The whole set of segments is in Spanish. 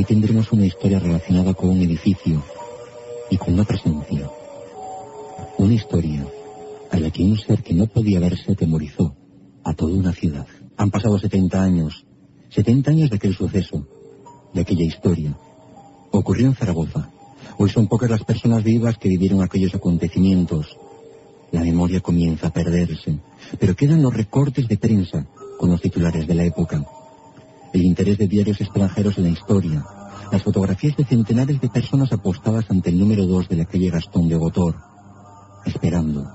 Hoy tendremos una historia relacionada con un edificio y con una presencia. Una historia a la que un ser que no podía verse atemorizó a toda una ciudad. Han pasado 70 años, 70 años de aquel suceso, de aquella historia. Ocurrió en Zaragoza. Hoy son pocas las personas vivas que vivieron aquellos acontecimientos. La memoria comienza a perderse, pero quedan los recortes de prensa con los titulares de la época el interés de diarios extranjeros en la historia, las fotografías de centenares de personas apostadas ante el número dos de la calle Gastón de Gotor, esperando,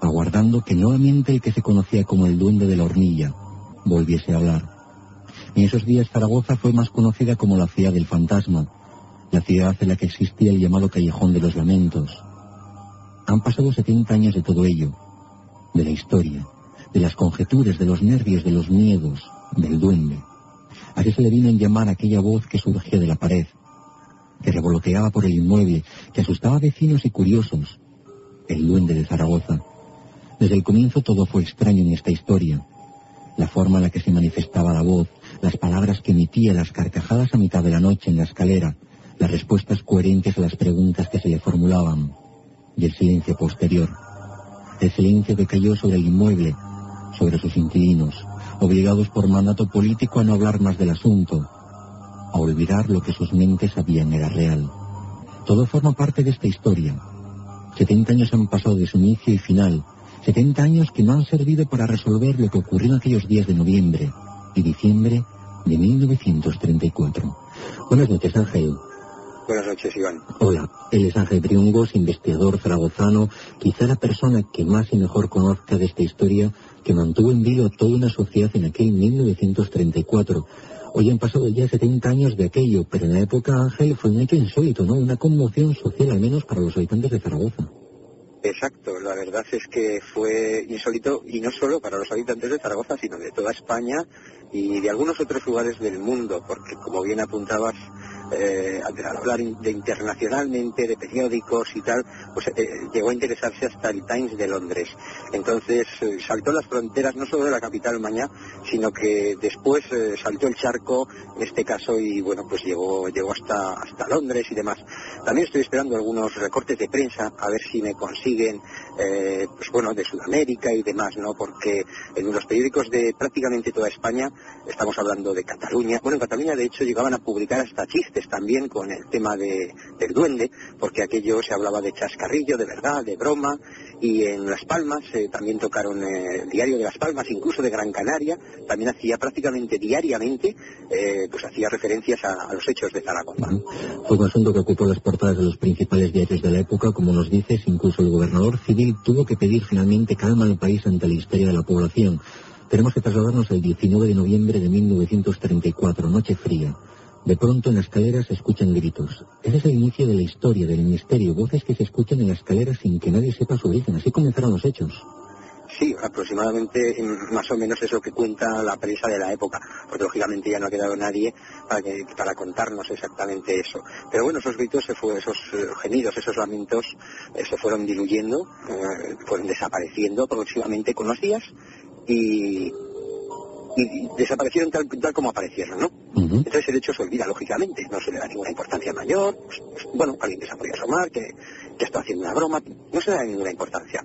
aguardando que nuevamente el que se conocía como el duende de la hornilla volviese a hablar. En esos días Zaragoza fue más conocida como la ciudad del fantasma, la ciudad en la que existía el llamado callejón de los lamentos. Han pasado 70 años de todo ello, de la historia, de las conjeturas, de los nervios, de los miedos, del duende. Así se le vino en llamar aquella voz que surgía de la pared, que revoloteaba por el inmueble, que asustaba vecinos y curiosos. El duende de Zaragoza. Desde el comienzo todo fue extraño en esta historia. La forma en la que se manifestaba la voz, las palabras que emitía, las carcajadas a mitad de la noche en la escalera, las respuestas coherentes a las preguntas que se le formulaban, y el silencio posterior. El silencio que cayó sobre el inmueble, sobre sus inquilinos, obligados por mandato político a no hablar más del asunto, a olvidar lo que sus mentes sabían era real. Todo forma parte de esta historia. 70 años han pasado de su inicio y final, 70 años que no han servido para resolver lo que ocurrió en aquellos días de noviembre y diciembre de 1934. Buenas noches, Ángel. Buenas noches, Iván. Hola, él es Ángel Triungos, investigador zaragozano, quizá la persona que más y mejor conozca de esta historia que mantuvo en vilo toda una sociedad en aquel 1934. Hoy han pasado ya 70 años de aquello, pero en la época, Ángel, fue un hecho insólito, ¿no? Una conmoción social, al menos para los habitantes de Zaragoza. Exacto, la verdad es que fue insólito y no solo para los habitantes de Zaragoza, sino de toda España y de algunos otros lugares del mundo, porque como bien apuntabas, eh, al hablar de internacionalmente, de periódicos y tal, pues eh, llegó a interesarse hasta el Times de Londres. Entonces eh, saltó las fronteras no solo de la capital Mañá, sino que después eh, saltó el charco, en este caso, y bueno, pues llegó, llegó hasta, hasta Londres y demás. También estoy esperando algunos recortes de prensa, a ver si me consiguen, pues bueno, de Sudamérica y demás, ¿no? Porque en los periódicos de prácticamente toda España, estamos hablando de Cataluña, bueno, en Cataluña de hecho llegaban a publicar hasta chistes también con el tema de, del duende, porque aquello se hablaba de chascarrillo, de verdad, de broma, y en Las Palmas eh, también tocaron eh, el diario de Las Palmas, incluso de Gran Canaria, también hacía prácticamente diariamente, eh, pues hacía referencias a, los hechos de Zaragoza. Fue un asunto que ocupó las portadas de los principales diarios de la época, como nos dices, incluso el gobernador civil tuvo que pedir finalmente calma al país ante la histeria de la población. Tenemos que trasladarnos el 19 de noviembre de 1934, noche fría. De pronto en la escalera se escuchan gritos. Ese es el inicio de la historia, del misterio, voces que se escuchan en la escalera sin que nadie sepa su origen. Así comenzaron los hechos. Sí, aproximadamente más o menos es lo que cuenta la prensa de la época, porque lógicamente ya no ha quedado nadie para, para contarnos exactamente eso. Pero bueno, esos gritos, se fue, esos eh, gemidos, esos lamentos eh, se fueron diluyendo, eh, fueron desapareciendo progresivamente con los días y, y desaparecieron tal, tal como aparecieron, ¿no? Entonces el hecho se olvida, lógicamente, no se le da ninguna importancia mayor, pues, pues, bueno, alguien que se ha podido asomar, que, que está haciendo una broma, no se le da ninguna importancia.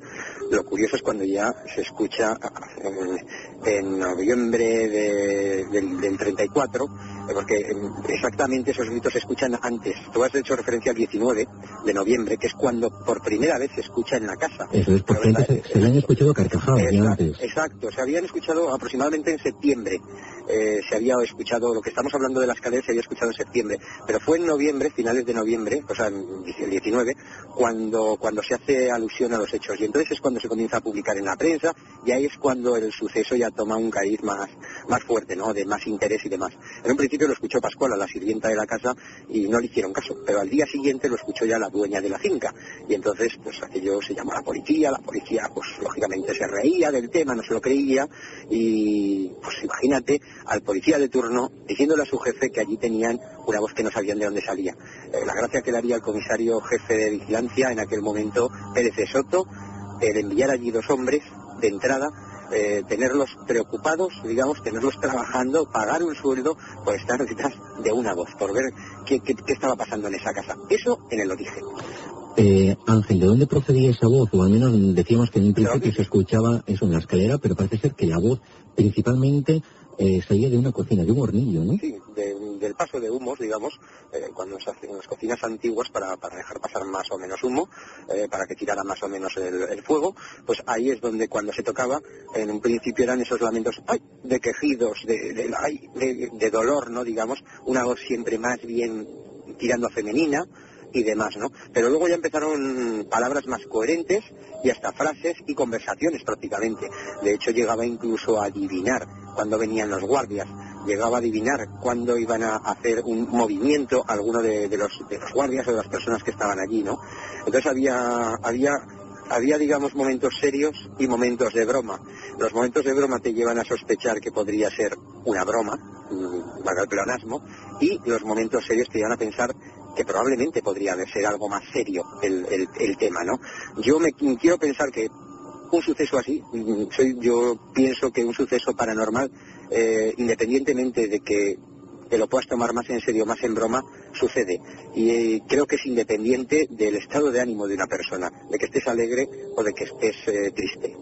Lo curioso es cuando ya se escucha en, noviembre del, del 34, porque exactamente esos gritos se escuchan antes. Tú has hecho referencia al 19 de noviembre, que es cuando por primera vez se escucha en la casa. Eso es, porque antes se, se, le han escuchado carcajadas antes. Exacto, se habían escuchado aproximadamente en septiembre. Eh, se había escuchado lo que está estamos hablando de las cadenas se había escuchado en septiembre, pero fue en noviembre, finales de noviembre, o sea, el 19, cuando, cuando se hace alusión a los hechos. Y entonces es cuando se comienza a publicar en la prensa y ahí es cuando el suceso ya toma un cariz más, más fuerte, ¿no? De más interés y demás. En un principio lo escuchó Pascual, la sirvienta de la casa, y no le hicieron caso, pero al día siguiente lo escuchó ya la dueña de la finca. Y entonces, pues aquello se llamó a la policía, la policía, pues lógicamente se reía del tema, no se lo creía, y pues imagínate al policía de turno diciéndole a su jefe que allí tenían una voz que no sabían de dónde salía. Eh, la gracia que le haría el comisario jefe de vigilancia en aquel momento, Pérez de Soto, el enviar allí dos hombres de entrada eh, tenerlos preocupados, digamos, tenerlos trabajando, pagar un sueldo por estar detrás de una voz, por ver qué, estaba pasando en esa casa. Eso en el origen. Eh, Ángel, ¿de dónde procedía esa voz? O al menos decíamos que en un principio se escuchaba eso en la escalera, pero parece ser que la voz principalmente eh, salía de una cocina, de un hornillo, ¿no? Sí, del paso de humos, digamos, eh, cuando se hacen las cocinas antiguas para, dejar pasar más o menos humo, eh, para que tirara más o menos el, fuego, pues ahí es donde cuando se tocaba, en un principio eran esos lamentos ¡ay! de quejidos, de, de, de dolor, ¿no? Digamos, una voz siempre más bien tirando a femenina, y demás, ¿no? Pero luego ya empezaron palabras más coherentes y hasta frases y conversaciones prácticamente. De hecho, llegaba incluso a adivinar cuando venían los guardias, llegaba a adivinar cuándo iban a hacer un movimiento alguno de, los, de los guardias o de las personas que estaban allí, ¿no? Entonces había, había había, digamos, momentos serios y momentos de broma. Los momentos de broma te llevan a sospechar que podría ser una broma, valga el pleonasmo, y los momentos serios te llevan a pensar que probablemente podría ser algo más serio el, el, tema, ¿no? Yo me quiero pensar que un suceso así, mm, soy, yo pienso que un suceso paranormal, eh, independientemente de que te lo puedas tomar más en serio, más en broma, sucede. Y eh, creo que es independiente del estado de ánimo de una persona, de que estés alegre o de que estés eh, triste.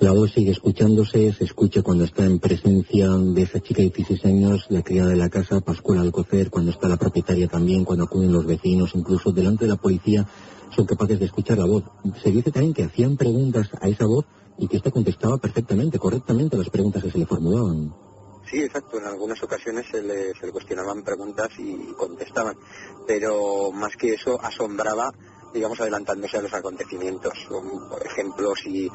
La voz sigue escuchándose, se escucha cuando está en presencia de esa chica de 16 años, la criada de la casa, Pascual Alcocer, cuando está la propietaria también, cuando acuden los vecinos, incluso delante de la policía, son capaces de escuchar la voz. Se dice también que hacían preguntas a esa voz y que ésta contestaba perfectamente, correctamente las preguntas que se le formulaban. Sí, exacto. En algunas ocasiones se le, cuestionaban preguntas y contestaban, pero más que eso asombraba digamos, adelantándose a los acontecimientos. Por ejemplo, si,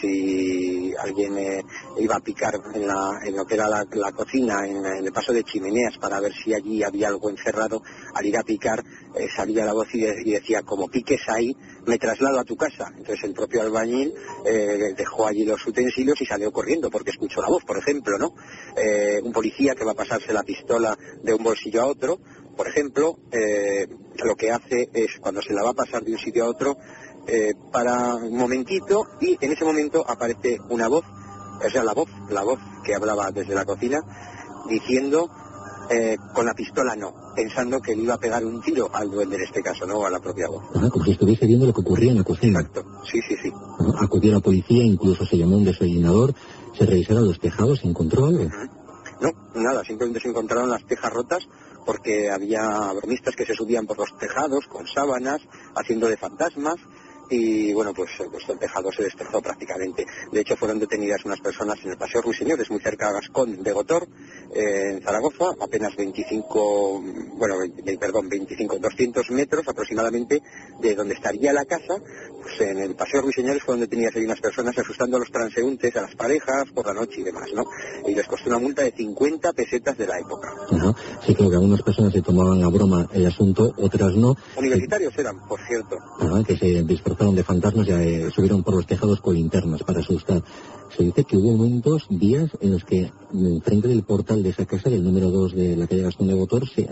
si alguien eh, iba a picar en, la, en, lo que era la, cocina, en, el paso de chimeneas, para ver si allí había algo encerrado, al ir a picar eh, salía la voz y, decía, como piques ahí, me traslado a tu casa. Entonces el propio albañil eh, dejó allí los utensilios y salió corriendo porque escuchó la voz, por ejemplo, ¿no? un policía que va a pasarse la pistola de un bolsillo a otro, por ejemplo, eh, lo que hace es cuando se la va a pasar de un sitio a otro, eh, para un momentito y en ese momento aparece una voz, o sea, la voz, la voz que hablaba desde la cocina, diciendo eh, con la pistola no, pensando que le iba a pegar un tiro al duende en este caso, no a la propia voz. Ah, como si estuviese viendo lo que ocurría en la cocina. Exacto, sí, sí, sí. acudió a la policía, incluso se llamó un desayunador, se revisaron los tejados, ¿se encontró algo? No, nada, simplemente se encontraron las tejas rotas porque había bromistas que se subían por los tejados con sábanas, haciendo de fantasmas, y bueno, pues, pues, el tejado se destrozó prácticamente. De hecho, fueron detenidas unas personas en el Paseo Ruiseñores, muy cerca de Gascón de Gotor, eh, en Zaragoza, apenas 25, bueno, perdón, 25, 200 metros aproximadamente de donde estaría la casa, pues en el Paseo Ruiseñores fueron detenidas ahí unas personas asustando a los transeúntes, a las parejas, por la noche y demás, ¿no? Y les costó una multa de 50 pesetas de la época. Sí, creo que algunas personas se tomaban a broma el asunto, otras no. Universitarios eran, por cierto. que se disfrazaron de fantasmas y eh, subieron por los tejados con linternas para asustar. Se dice que hubo momentos, días, en los que frente del portal de esa casa, del número 2 de la calle Gastón de Botor, se, eh,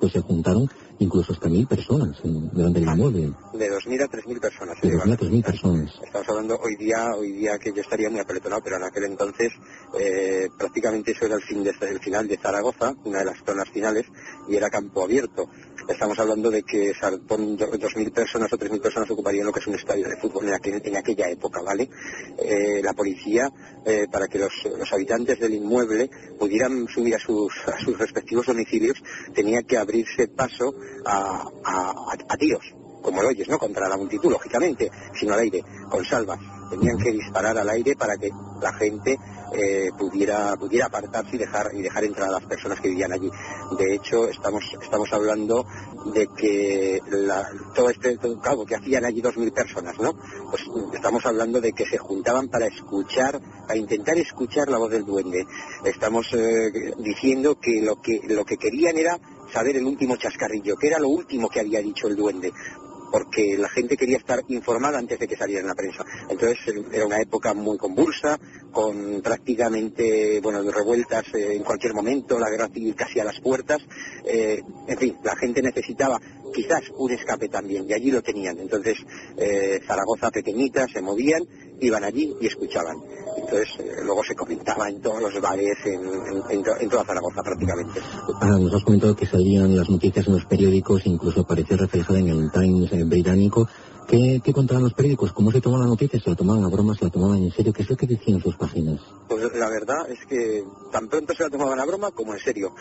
pues se juntaron incluso hasta mil personas en, delante del inmueble. De 2.000 a 3.000 personas. De 2.000 a 3.000 personas. Estamos hablando hoy día, hoy día que yo estaría muy apeletonado, pero en aquel entonces eh, prácticamente eso era el, fin de, el final de Zaragoza, una de las zonas finales, y era campo abierto. Estamos hablando de que 2.000 personas o 3.000 personas ocuparían lo que es un estadio de fútbol en, en aquella época, ¿vale? Eh, la policía, eh, para que los, habitantes del inmueble pudieran subir a sus, a sus respectivos domicilios, tenía que abrirse paso a, a, tiros, como lo oyes, ¿no? Contra la multitud, lógicamente, sino al aire, con salvas. Tenían que disparar al aire para que la gente eh, pudiera pudiera apartarse y dejar y dejar entrar a las personas que vivían allí. De hecho, estamos estamos hablando de que todo este todo, que hacían allí dos mil personas, ¿no? Pues estamos hablando de que se juntaban para escuchar, para intentar escuchar la voz del duende. Estamos eh, diciendo que lo que lo que querían era saber el último chascarrillo, que era lo último que había dicho el duende porque la gente quería estar informada antes de que saliera en la prensa. Entonces era una época muy convulsa, con prácticamente, bueno, revueltas eh, en cualquier momento, la guerra civil casi a las puertas. Eh, en fin, la gente necesitaba quizás un escape también, y allí lo tenían. Entonces, eh, Zaragoza pequeñita, se movían, iban allí y escuchaban. Entonces, eh, luego se comentaba en todos los bares, en, toda Zaragoza prácticamente. Ahora, nos has comentado que salían las noticias en los periódicos, incluso apareció reflejada en el Times eh, británico. ¿Qué, contaban los periódicos? ¿Cómo se tomaban las noticias? ¿Se la tomaban a bromas? ¿Se la tomaban en serio? ¿Qué es lo que decían sus páginas? Pues la verdad es que tan pronto se la tomaban a broma como en serio.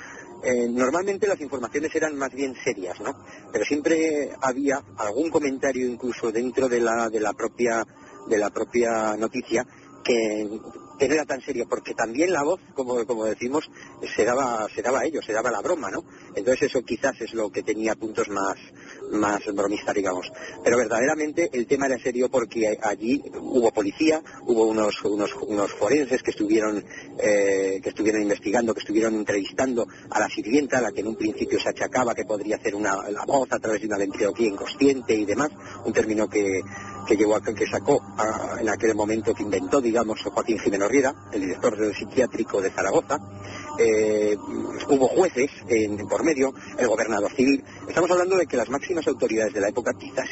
Eh, normalmente las informaciones eran más bien serias, ¿no? Pero siempre había algún comentario incluso dentro de la, de la propia de la propia noticia que, no era tan serio, porque también la voz, como, como decimos, se daba, se daba a ello, se daba la broma, ¿no? Entonces eso quizás es lo que tenía puntos más, más bromistas, digamos. Pero verdaderamente el tema era serio porque allí hubo policía, hubo unos, unos, forenses que estuvieron, eh, que estuvieron investigando, que estuvieron entrevistando a la sirvienta, la que en un principio se achacaba que podría hacer una, la voz a través de una ventriloquía inconsciente y demás, un término que, que llevó a, que sacó en aquel momento, que inventó, digamos, Joaquín Jiménez Riera, el director del psiquiátrico de Zaragoza. Eh, hubo jueces en, por medio, el gobernador civil. Estamos hablando de que las máximas autoridades de la época, quizás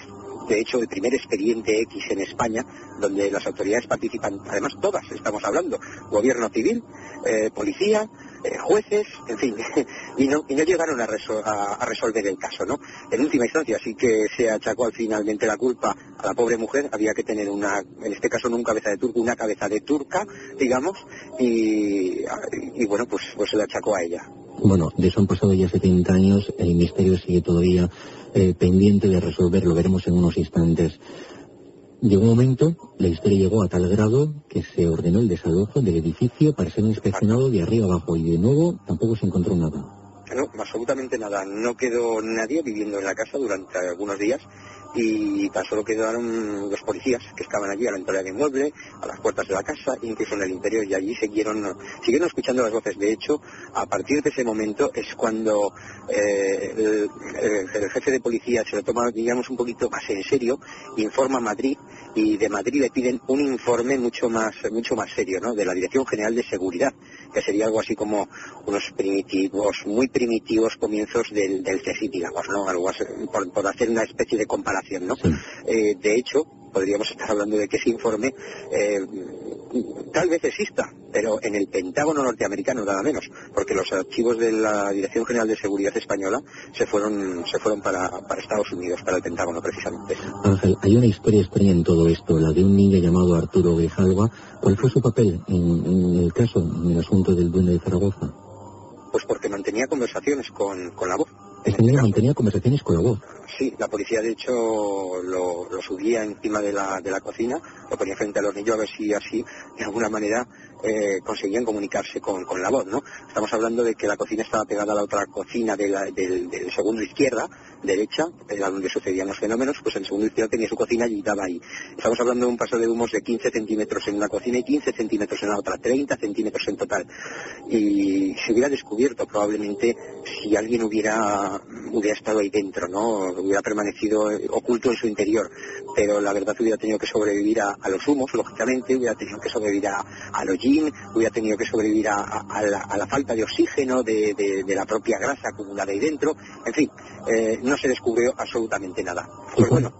de hecho el primer expediente X en España, donde las autoridades participan, además todas estamos hablando, gobierno civil, eh, policía, eh, jueces, en fin, y no, y no llegaron a, a, resolver el caso, ¿no? En última instancia, sí que se achacó finalmente la culpa a la pobre mujer, había que tener una, en este caso no una cabeza de turco, una cabeza de turca, digamos, y, y bueno, pues, pues se le achacó a ella. Bueno, de eso han pasado ya 70 años, el misterio sigue todavía eh, pendiente de resolver, lo veremos en unos instantes. Llegó un momento, la historia llegó a tal grado que se ordenó el desalojo del edificio para ser inspeccionado de arriba abajo y de nuevo tampoco se encontró nada. No, absolutamente nada. No quedó nadie viviendo en la casa durante algunos días y tan solo quedaron los policías que estaban allí a la entrada del inmueble, a las puertas de la casa, incluso en el interior, y allí siguieron, siguieron escuchando las voces. De hecho, a partir de ese momento es cuando eh, el, jefe de policía se lo toma, digamos, un poquito más en serio, informa a Madrid y de Madrid le piden un informe mucho más, mucho más serio, ¿no? De la Dirección General de Seguridad, que sería algo así como unos primitivos, muy primitivos comienzos del, del digamos, ¿no? Algo por hacer una especie de comparación eh, de hecho, podríamos estar hablando de que ese informe eh, tal vez exista, pero en el Pentágono norteamericano nada menos, porque los archivos de la Dirección General de Seguridad Española se fueron, se fueron para, Estados Unidos, para el Pentágono precisamente. Ángel, hay una historia extraña en todo esto, la de un niño llamado Arturo Bejalva. ¿Cuál fue su papel en, el caso, en el asunto del duende de Zaragoza? Pues porque mantenía conversaciones con, con la voz. Este niño mantenía conversaciones con la. Sí, la policía de hecho lo, subía encima de la, de la cocina, lo ponía frente al hornillo a ver si así de alguna manera eh, conseguían comunicarse con, la voz, ¿no? Estamos hablando de que la cocina estaba pegada a la otra cocina del, segundo izquierda, derecha, era donde sucedían los fenómenos, pues el segundo izquierda tenía su cocina y estaba ahí. Estamos hablando de un paso de humos de 15 centímetros en una cocina y 15 centímetros en la otra, 30 centímetros en total. Y se hubiera descubierto probablemente si alguien hubiera, hubiera estado ahí dentro, ¿no? Hubiera permanecido oculto en su interior. Pero la verdad hubiera tenido que sobrevivir a, los humos, lógicamente, hubiera tenido que sobrevivir a, a los hubiera tenido que sobrevivir a, la, falta de oxígeno de, la propia grasa acumulada ahí dentro. En fin, eh, no se descubrió absolutamente nada. Pues bueno.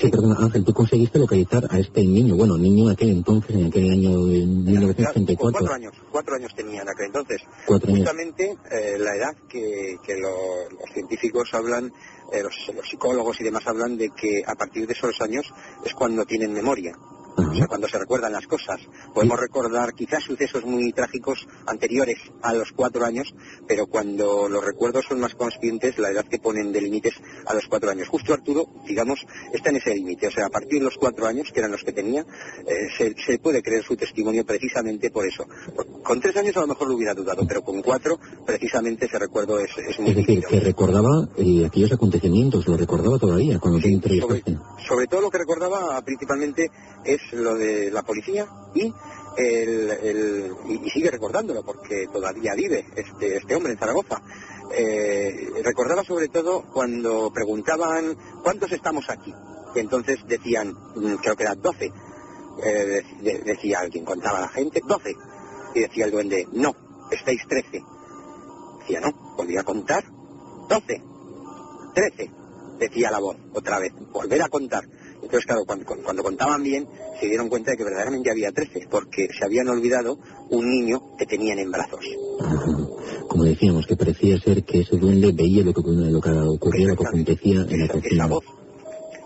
Sí, perdona, Ángel, tú conseguiste localizar a este niño, bueno, niño en aquel entonces, en aquel año de 1934. Cuatro años, cuatro años tenía en aquel entonces. Cuatro Justamente eh, la edad que, los científicos hablan, eh, los, los, psicólogos y demás hablan de que a partir de esos años es cuando tienen memoria o sea, cuando se recuerdan las cosas. Podemos recordar quizás sucesos muy trágicos anteriores a los cuatro años, pero cuando los recuerdos son más conscientes, la edad que ponen de límites a los cuatro años. Justo Arturo, digamos, está en ese límite, o sea, a partir de los cuatro años, que eran los que tenía, eh, se, puede creer su testimonio precisamente por eso. Con tres años a lo mejor lo hubiera dudado, pero con cuatro, precisamente ese recuerdo es, es muy Es decir, que recordaba eh, aquellos acontecimientos, lo recordaba todavía cuando sí, sobre, sobre todo lo que recordaba principalmente es lo de la policía y el, y, sigue recordándolo porque todavía vive este, este hombre en Zaragoza. Eh, recordaba sobre todo cuando preguntaban cuántos estamos aquí. Y entonces decían, mm, creo que eran 12. Eh, decía alguien, contaba la gente, 12. Y decía el duende, no, estáis 13. Decía, no, volvía a contar, 12, 13. Decía la voz otra vez, volver a contar. Entonces, claro, cuando, contaban bien, se dieron cuenta de que verdaderamente había 13, porque se habían olvidado un niño que tenían en brazos. Como decíamos, que parecía ser que ese duende veía lo que, lo que ocurría, lo que acontecía en la cocina.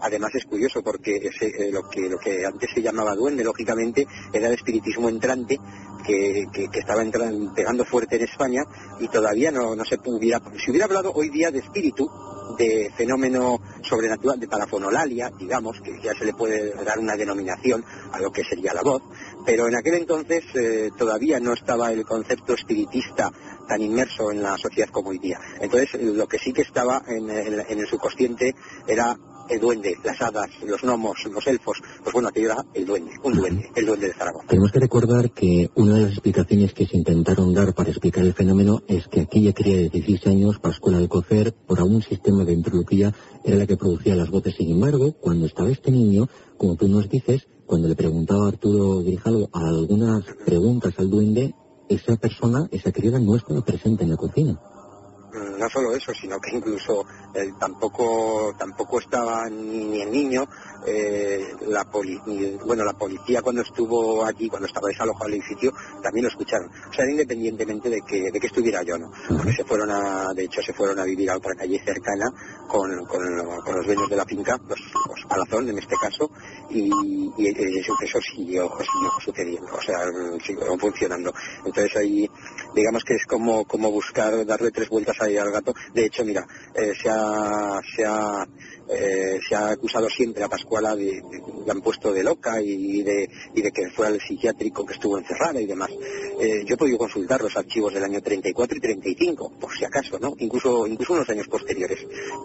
Además es curioso porque eh, lo, que, antes se llamaba duende, lógicamente, era el espiritismo entrante que, estaba entrando, pegando fuerte en España y todavía no, se hubiera... Si hubiera hablado hoy día de espíritu, de fenómeno sobrenatural, de parafonolalia, digamos, que ya se le puede dar una denominación a lo que sería la voz, pero en aquel entonces eh, todavía no estaba el concepto espiritista tan inmerso en la sociedad como hoy día. Entonces, lo que sí que estaba en el subconsciente era el duende, las hadas, los gnomos, los elfos, pues bueno, aquello era el duende, un duende, el duende de Zaragoza. Tenemos que recordar que una de las explicaciones que se intentaron dar para explicar el fenómeno es que aquella cría de 16 años, Pascuala de Cocer, por algún sistema de ventriloquía, era la que producía las voces. Sin embargo, cuando estaba este niño, como tú nos dices, cuando le preguntaba a Arturo Grijalo algunas preguntas al duende, esa persona, esa criada no estaba presente en la cocina no solo eso, sino que incluso eh, tampoco tampoco estaba ni, el niño, eh, la bueno, la policía cuando estuvo allí, cuando estaba desalojado el edificio, también lo escucharon. O sea, independientemente de que, de que estuviera yo, ¿no? Porque se fueron a, de hecho, se fueron a vivir a otra calle cercana con, los dueños de la finca, los, Palazón en este caso, y, eso, siguió, siguió sucediendo, o sea, siguió funcionando. Entonces ahí, digamos que es como, como buscar darle tres vueltas ahí al gato. De hecho, mira, eh, se ha, se ha eh, se ha acusado siempre a Pascuala de, de, han puesto de loca y de, y de que fue al psiquiátrico que estuvo encerrada y demás. Eh, yo he podido consultar los archivos del año 34 y 35, por si acaso, ¿no? Incluso, incluso unos años posteriores.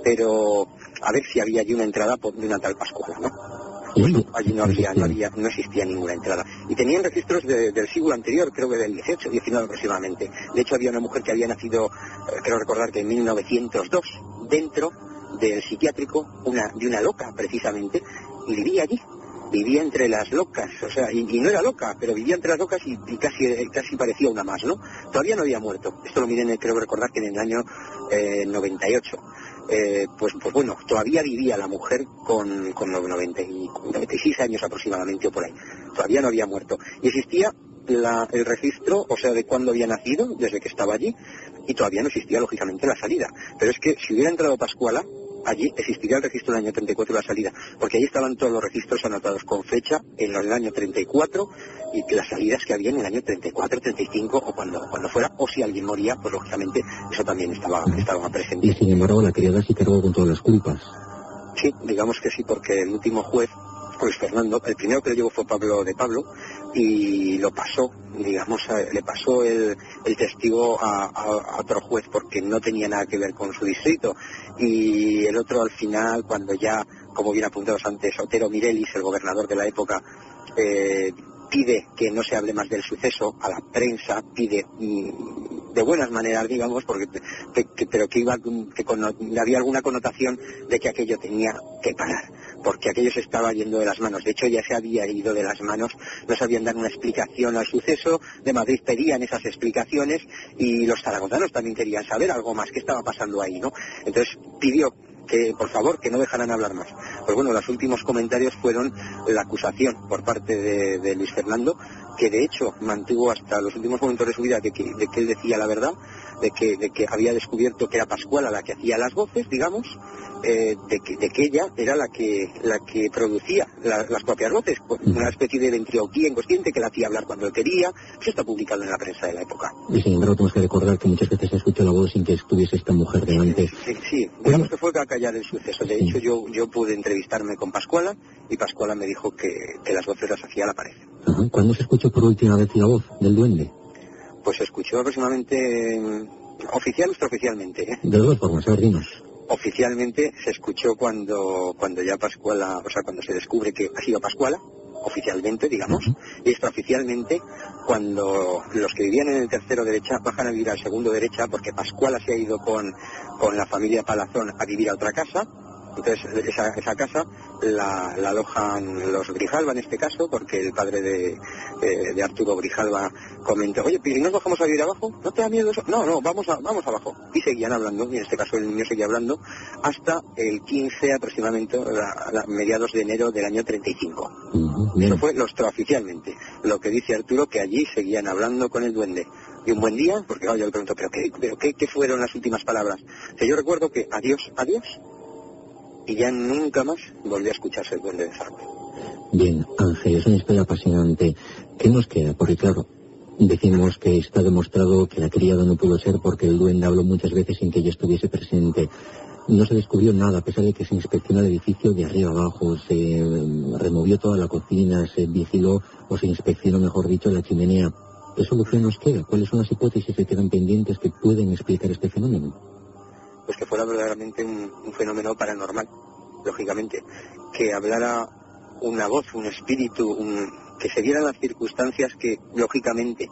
Pero a ver si había allí una entrada de una tal Pascuala, ¿no? Allí no había, no había, no existía ninguna entrada. Y tenían registros del siglo anterior, creo que del 18, 19 aproximadamente. De hecho había una mujer que había nacido, eh, creo recordar que en 1902, dentro del psiquiátrico, una, de una loca precisamente, y vivía allí. Vivía entre las locas, o sea, y, no era loca, pero vivía entre las locas y, casi, eh, casi parecía una más, ¿no? Todavía no había muerto. Esto lo miren, creo recordar que en el año 98. Eh, pues, pues bueno, todavía vivía la mujer con, con 96 años aproximadamente o por ahí. Todavía no había muerto. Y existía el registro, o sea, de cuándo había nacido, desde que estaba allí, y todavía no existía, lógicamente, la salida. Pero es que si hubiera entrado Pascuala, allí existiría el registro del año 34 y la salida, porque allí estaban todos los registros anotados con fecha en los del año 34 y las salidas que había en el año 34, 35 o cuando, cuando fuera, o si alguien moría, pues lógicamente eso también estaba, estaba presente. Y sin embargo la criada sí cargó con todas las culpas. Sí, digamos que sí, porque el último juez Luis Fernando, el primero que le llevó fue Pablo de Pablo y lo pasó, digamos, le pasó el, testigo a, otro juez porque no tenía nada que ver con su distrito. Y el otro al final, cuando ya, como bien apuntados antes, Otero Mirelis, el gobernador de la época, eh, pide que no se hable más del suceso a la prensa, pide mm, de buenas maneras, digamos, porque pero que iba que había alguna connotación de que aquello tenía que parar porque aquello se estaba yendo de las manos. De hecho, ya se había ido de las manos, no sabían dar una explicación al suceso. De Madrid pedían esas explicaciones y los zaragozanos también querían saber algo más, qué estaba pasando ahí, ¿no? Entonces pidió que por favor que no dejaran hablar más. Pues bueno, los últimos comentarios fueron la acusación por parte de, Luis Fernando que de hecho mantuvo hasta los últimos momentos de su vida de que, de él decía la verdad, de que, de que había descubierto que era Pascuala la que hacía las voces, digamos, eh, de, que, de, que, ella era la que la que producía la, las propias voces, pues, una especie de ventriloquía inconsciente que la hacía hablar cuando quería. Eso está publicado en la prensa de la época. Y sin embargo tenemos que recordar que muchas veces se escuchó la voz sin que estuviese esta mujer delante. Sí, sí. digamos que fue a callar el suceso. De hecho, yo, yo pude entrevistarme con Pascuala y Pascuala me dijo que, que las voces las hacía la pared. Ajá. ¿Cuándo se escuchó por última vez la voz del duende? Pues se escuchó aproximadamente, oficial o extraoficialmente. ¿eh? De dos formas, a ver, dinos oficialmente se escuchó cuando, cuando ya Pascuala, o sea, cuando se descubre que ha sido Pascuala, oficialmente, digamos, uh -huh. y extraoficialmente cuando los que vivían en el tercero derecha bajan a vivir al segundo derecha porque Pascuala se ha ido con, con la familia Palazón a vivir a otra casa, entonces esa, esa casa la, la, alojan los Grijalva en este caso, porque el padre de, eh, de Arturo Grijalva comentó, oye, ¿y no nos bajamos a vivir abajo? ¿No te da miedo eso? No, no, vamos, a, vamos abajo. Y seguían hablando, y en este caso el niño seguía hablando, hasta el 15 aproximadamente, a, a mediados de enero del año 35. Uh -huh. Eso fue lo extraoficialmente. Lo que dice Arturo, que allí seguían hablando con el duende. Y un buen día, porque oh, yo le pregunto, ¿pero qué, pero qué, qué fueron las últimas palabras? Que yo recuerdo que adiós, adiós, y ya nunca más volví a escucharse el duende de Zaragoza. Bien, Ángel, es una historia apasionante. ¿Qué nos queda? Porque claro, decimos que está demostrado que la criada no pudo ser porque el duende habló muchas veces sin que ella estuviese presente. No se descubrió nada, a pesar de que se inspeccionó el edificio de arriba abajo, se removió toda la cocina, se vigiló o se inspeccionó, mejor dicho, la chimenea. ¿Qué solución nos queda? ¿Cuáles son las hipótesis que quedan pendientes que pueden explicar este fenómeno? Pues que fuera verdaderamente un, fenómeno paranormal, lógicamente, que hablara una voz, un espíritu, que se dieran las circunstancias que lógicamente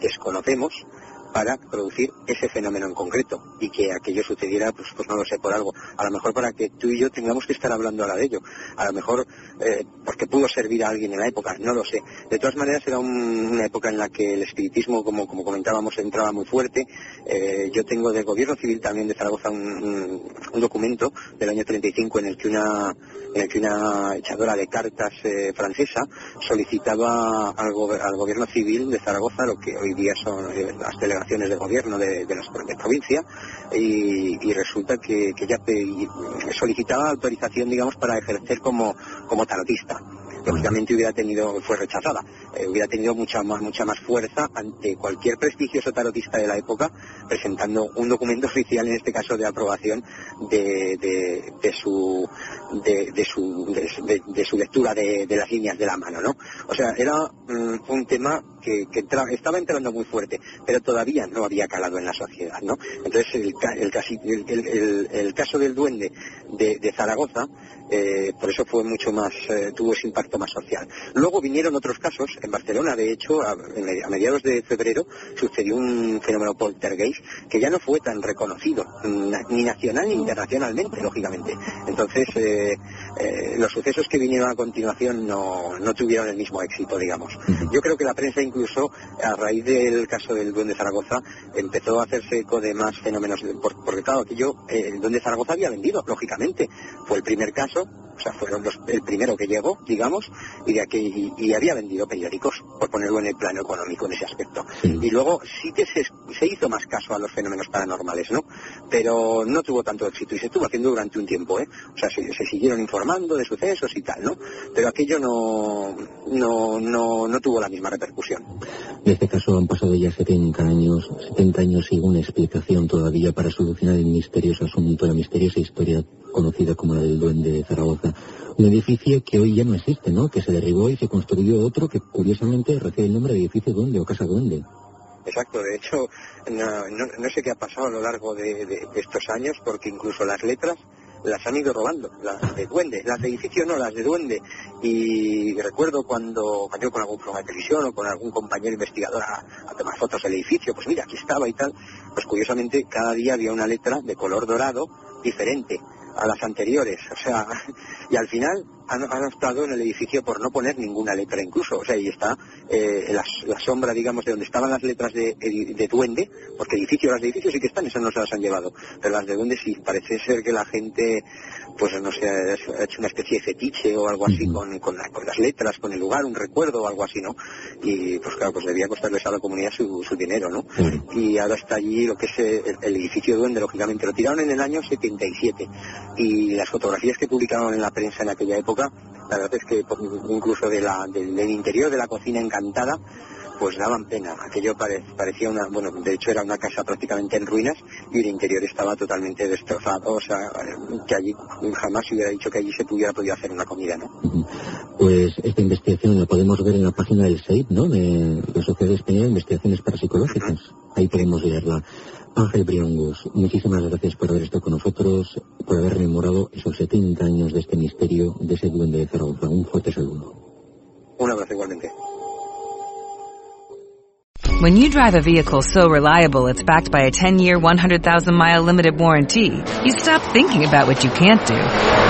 desconocemos para producir ese fenómeno en concreto y que aquello sucediera, pues, pues no lo sé, por algo. A lo mejor para que tú y yo tengamos que estar hablando ahora de ello. A lo mejor eh, porque pudo servir a alguien en la época, no lo sé. De todas maneras era un, una época en la que el espiritismo, como, como comentábamos, entraba muy fuerte. Eh, yo tengo del gobierno civil también de Zaragoza un, documento del año 35 en el que una, en el que una echadora de cartas eh, francesa solicitaba al, go al, gobierno civil de Zaragoza lo que hoy día son las delegaciones de gobierno de, de, las, de provincia y, resulta que, que ya solicitaba autorización, digamos, para ejercer como, como tarotista lógicamente hubiera tenido, fue rechazada, eh, hubiera tenido mucha más, mucha más fuerza ante cualquier prestigioso tarotista de la época presentando un documento oficial, en este caso de aprobación de, de, su, de, su, de, su lectura de, las líneas de la mano, ¿no? O sea, era um, un tema que, estaba entrando muy fuerte, pero todavía no había calado en la sociedad, ¿no? Entonces, el, el, el, el caso del duende de, Zaragoza, eh, por eso fue mucho más, eh, tuvo ese impacto más social. Luego vinieron otros casos, en Barcelona, de hecho, a, a, mediados de febrero, sucedió un fenómeno poltergeist que ya no fue tan reconocido, ni nacional ni internacionalmente, lógicamente. Entonces, eh, eh, los sucesos que vinieron a continuación no, no tuvieron el mismo éxito, digamos. Yo creo que la prensa incluso, a raíz del caso del Duende Zaragoza, empezó a hacerse eco de más fenómenos, porque claro, que yo, eh, el Duende Zaragoza había vendido, lógicamente. Fue el primer caso, o sea, fueron los, el primero que llegó, digamos, y de aquí, y, y, había vendido periódicos, por ponerlo en el plano económico en ese aspecto. Sí. Y luego sí que se, se, hizo más caso a los fenómenos paranormales, ¿no? Pero no tuvo tanto éxito y se estuvo haciendo durante un tiempo, ¿eh? O sea, se, se siguieron informando de sucesos y tal, ¿no? Pero aquello no, no, no, no tuvo la misma repercusión. En este caso han pasado ya 70 años, 70 años sin una explicación todavía para solucionar el misterioso asunto, la misteriosa historia conocida como la del Duende de Zaragoza. Un edificio que hoy ya no existe, ¿no? Que se derribó y se construyó otro que curiosamente recibe el nombre de edificio Duende o Casa Duende. Exacto, de hecho, no, sé qué ha pasado a lo largo de, estos años, porque incluso las letras las han ido robando, las de duende, las de edificio no, las de duende. Y recuerdo cuando, cuando con algún programa de televisión o con algún compañero investigador a, a, tomar fotos del edificio, pues mira, aquí estaba y tal, pues curiosamente cada día había una letra de color dorado diferente a las anteriores, o sea, y al final han, han, optado en el edificio por no poner ninguna letra incluso, o sea, y está eh, la, sombra, digamos, de donde estaban las letras de, de, duende, porque edificios, las de edificios sí que están, esas no se las han llevado, pero las de duende sí, parece ser que la gente, pues no sé, ha hecho una especie de fetiche o algo así con, con, las letras, con el lugar, un recuerdo o algo así, ¿no? Y pues claro, pues debía costarles a la comunidad su, su dinero, ¿no? Y ahora está allí lo que es el, el edificio duende, lógicamente, lo tiraron en el año 77 y las fotografías que publicaron en la prensa en aquella época la verdad es que incluso de la, del, interior de la cocina encantada, pues daban pena. Aquello parecía una, bueno, de hecho era una casa prácticamente en ruinas y el interior estaba totalmente destrozado, o sea, que allí jamás se hubiera dicho que allí se pudiera podido hacer una comida, ¿no? Pues esta investigación la podemos ver en la página del SEIP, ¿no? De la Sociedad Española de Investigaciones Parapsicológicas. Ahí podemos leerla. Ángel Briongus, muchísimas gracias por haber estado con nosotros, por haber rememorado esos 70 años de este misterio de ese duende de Zaragoza. Un fuerte saludo. Un abrazo igualmente. When you drive a vehicle so reliable it's backed by a 10-year, 100,000-mile limited warranty, you stop thinking about what you can't do